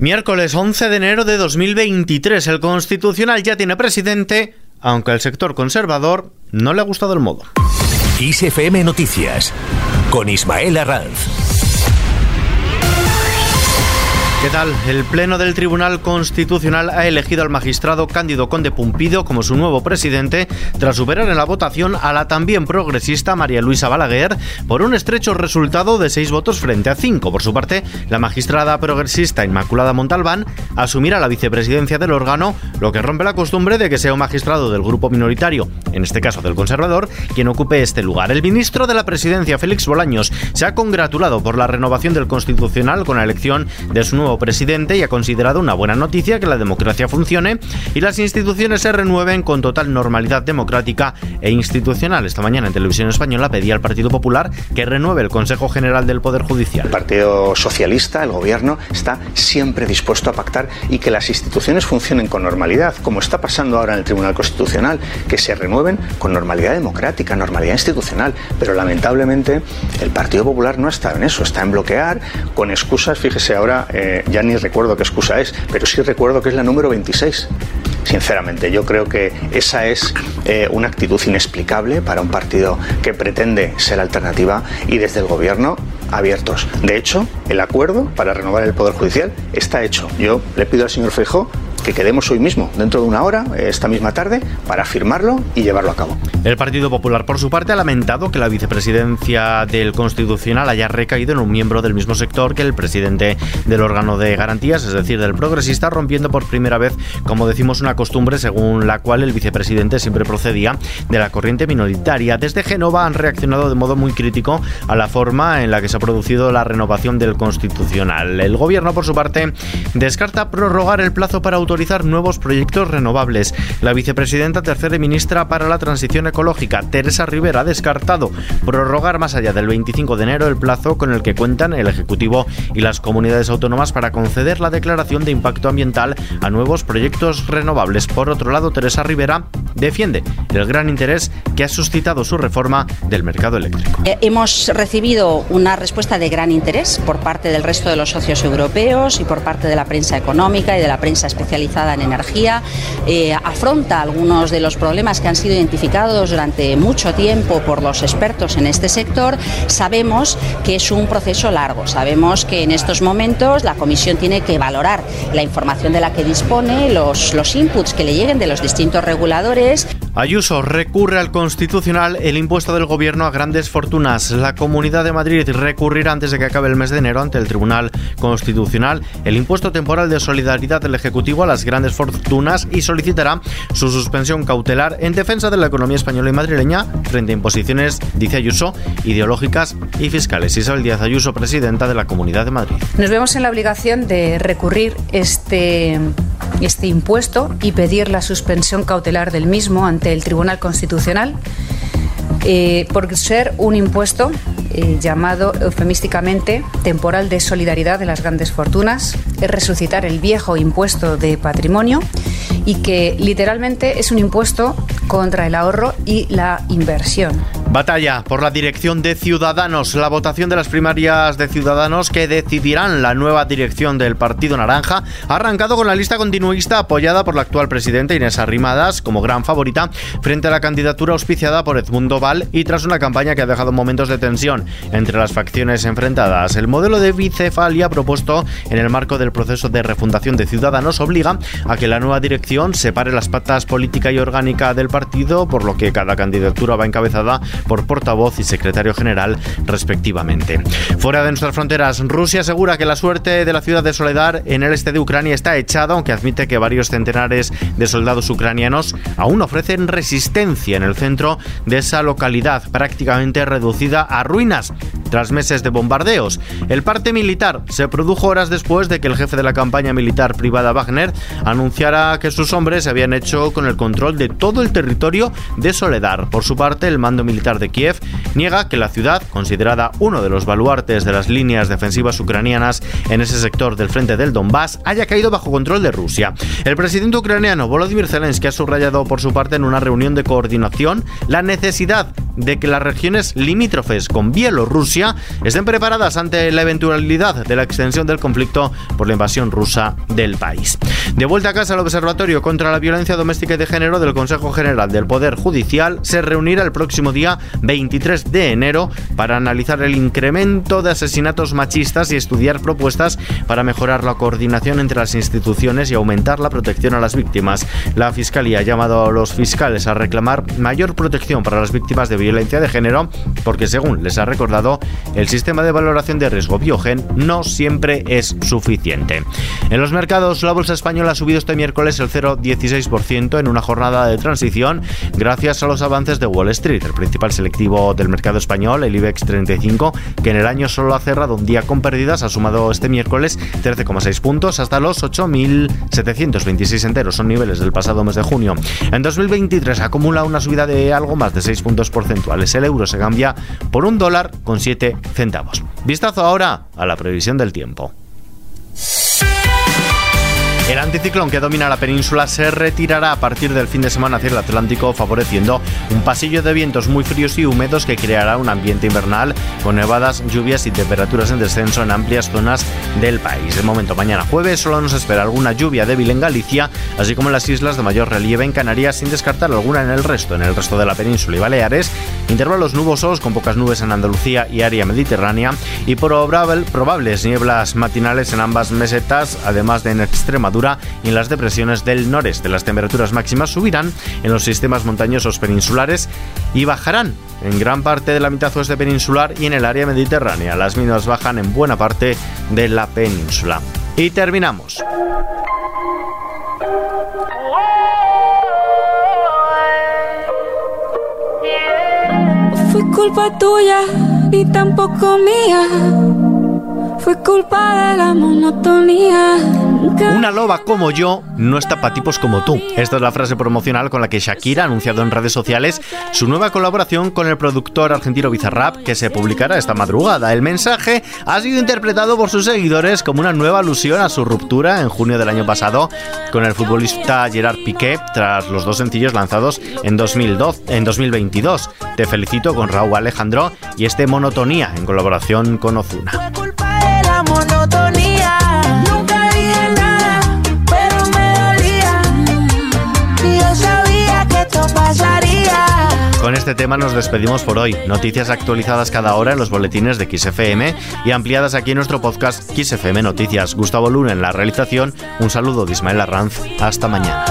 Miércoles 11 de enero de 2023, el Constitucional ya tiene presidente, aunque al sector conservador no le ha gustado el modo. ISFM Noticias, con Ismael Arranz. ¿Qué tal? El Pleno del Tribunal Constitucional ha elegido al magistrado Cándido Conde Pumpido como su nuevo presidente tras superar en la votación a la también progresista María Luisa Balaguer por un estrecho resultado de seis votos frente a cinco. Por su parte, la magistrada progresista Inmaculada Montalbán asumirá la vicepresidencia del órgano, lo que rompe la costumbre de que sea un magistrado del grupo minoritario, en este caso del conservador, quien ocupe este lugar. El ministro de la presidencia, Félix Bolaños, se ha congratulado por la renovación del Constitucional con la elección de su nuevo presidente y ha considerado una buena noticia que la democracia funcione y las instituciones se renueven con total normalidad democrática e institucional. Esta mañana en Televisión Española pedía al Partido Popular que renueve el Consejo General del Poder Judicial. El Partido Socialista, el Gobierno, está siempre dispuesto a pactar y que las instituciones funcionen con normalidad, como está pasando ahora en el Tribunal Constitucional, que se renueven con normalidad democrática, normalidad institucional. Pero lamentablemente el Partido Popular no está en eso, está en bloquear con excusas, fíjese ahora, eh, ya ni recuerdo qué excusa es, pero sí recuerdo que es la número 26. Sinceramente, yo creo que esa es eh, una actitud inexplicable para un partido que pretende ser alternativa y desde el gobierno abiertos. De hecho, el acuerdo para renovar el Poder Judicial está hecho. Yo le pido al señor Feijó que quedemos hoy mismo, dentro de una hora, esta misma tarde, para firmarlo y llevarlo a cabo. El Partido Popular, por su parte, ha lamentado que la vicepresidencia del Constitucional haya recaído en un miembro del mismo sector que el presidente del órgano de garantías, es decir, del progresista, rompiendo por primera vez, como decimos, una costumbre según la cual el vicepresidente siempre procedía de la corriente minoritaria. Desde Génova han reaccionado de modo muy crítico a la forma en la que se ha producido la renovación del Constitucional. El gobierno, por su parte, descarta prorrogar el plazo para autorizar nuevos proyectos renovables. La vicepresidenta tercera ministra para la transición ecológica, Teresa Rivera, ha descartado prorrogar más allá del 25 de enero el plazo con el que cuentan el Ejecutivo y las comunidades autónomas para conceder la declaración de impacto ambiental a nuevos proyectos renovables. Por otro lado, Teresa Rivera defiende el gran interés que ha suscitado su reforma del mercado eléctrico. Eh, hemos recibido una respuesta de gran interés por parte del resto de los socios europeos y por parte de la prensa económica y de la prensa especial en energía, eh, afronta algunos de los problemas que han sido identificados durante mucho tiempo por los expertos en este sector. Sabemos que es un proceso largo, sabemos que en estos momentos la Comisión tiene que valorar la información de la que dispone, los, los inputs que le lleguen de los distintos reguladores. Ayuso recurre al Constitucional el impuesto del gobierno a grandes fortunas. La Comunidad de Madrid recurrirá antes de que acabe el mes de enero ante el Tribunal Constitucional el impuesto temporal de solidaridad del Ejecutivo a las grandes fortunas y solicitará su suspensión cautelar en defensa de la economía española y madrileña frente a imposiciones, dice Ayuso, ideológicas y fiscales. Isabel Díaz Ayuso, presidenta de la Comunidad de Madrid. Nos vemos en la obligación de recurrir este este impuesto y pedir la suspensión cautelar del mismo ante el Tribunal Constitucional eh, por ser un impuesto eh, llamado eufemísticamente temporal de solidaridad de las grandes fortunas, es resucitar el viejo impuesto de patrimonio y que literalmente es un impuesto contra el ahorro y la inversión. Batalla por la dirección de Ciudadanos, la votación de las primarias de Ciudadanos que decidirán la nueva dirección del Partido Naranja ha arrancado con la lista continuista apoyada por la actual presidenta Inés Arrimadas como gran favorita frente a la candidatura auspiciada por Edmundo Val y tras una campaña que ha dejado momentos de tensión entre las facciones enfrentadas. El modelo de bicefalia propuesto en el marco del proceso de refundación de Ciudadanos obliga a que la nueva dirección separe las patas política y orgánica del partido, por lo que cada candidatura va encabezada por portavoz y secretario general respectivamente. Fuera de nuestras fronteras, Rusia asegura que la suerte de la ciudad de Soledad en el este de Ucrania está echada, aunque admite que varios centenares de soldados ucranianos aún ofrecen resistencia en el centro de esa localidad prácticamente reducida a ruinas tras meses de bombardeos. El parte militar se produjo horas después de que el jefe de la campaña militar privada Wagner anunciara que sus hombres se habían hecho con el control de todo el territorio de Soledad. Por su parte, el mando militar de Kiev niega que la ciudad, considerada uno de los baluartes de las líneas defensivas ucranianas en ese sector del frente del Donbass, haya caído bajo control de Rusia. El presidente ucraniano Volodymyr Zelensky ha subrayado por su parte en una reunión de coordinación la necesidad de que las regiones limítrofes con Bielorrusia estén preparadas ante la eventualidad de la extensión del conflicto por la invasión rusa del país. De vuelta a casa, el Observatorio contra la Violencia Doméstica y de Género del Consejo General del Poder Judicial se reunirá el próximo día 23 de enero para analizar el incremento de asesinatos machistas y estudiar propuestas para mejorar la coordinación entre las instituciones y aumentar la protección a las víctimas. La Fiscalía ha llamado a los fiscales a reclamar mayor protección para las víctimas de violencia de género porque, según les ha recordado, el sistema de valoración de riesgo Biogen no siempre es suficiente. En los mercados, la bolsa española ha subido este miércoles el 0,16% en una jornada de transición gracias a los avances de Wall Street, el principal selectivo del mercado español, el IBEX 35, que en el año solo ha cerrado un día con pérdidas, ha sumado este miércoles 13,6 puntos hasta los 8.726 enteros, son niveles del pasado mes de junio. En 2023 acumula una subida de algo más de 6 puntos porcentuales. El euro se cambia por un dólar con 7 centavos. Vistazo ahora a la previsión del tiempo. El anticiclón que domina la península se retirará a partir del fin de semana hacia el Atlántico, favoreciendo un pasillo de vientos muy fríos y húmedos que creará un ambiente invernal con nevadas, lluvias y temperaturas en descenso en amplias zonas del país. De momento, mañana jueves solo nos espera alguna lluvia débil en Galicia, así como en las islas de mayor relieve en Canarias, sin descartar alguna en el resto, en el resto de la península y Baleares. Intervalos nubosos con pocas nubes en Andalucía y área mediterránea y probables nieblas matinales en ambas mesetas, además de en Extremadura y en las depresiones del noreste. Las temperaturas máximas subirán en los sistemas montañosos peninsulares y bajarán en gran parte de la mitad oeste peninsular y en el área mediterránea. Las mínimas bajan en buena parte de la península. Y terminamos. Fue culpa tuya y tampoco mía. Fue culpa de la monotonía una loba como yo no está para tipos como tú. Esta es la frase promocional con la que Shakira ha anunciado en redes sociales su nueva colaboración con el productor argentino Bizarrap que se publicará esta madrugada. El mensaje ha sido interpretado por sus seguidores como una nueva alusión a su ruptura en junio del año pasado con el futbolista Gerard Piqué tras los dos sencillos lanzados en, 2002, en 2022. Te felicito con Raúl Alejandro y este Monotonía en colaboración con Ozuna. Con este tema nos despedimos por hoy. Noticias actualizadas cada hora en los boletines de XFM y ampliadas aquí en nuestro podcast XFM Noticias. Gustavo Luna en la realización. Un saludo de Ismael Arranz. Hasta mañana.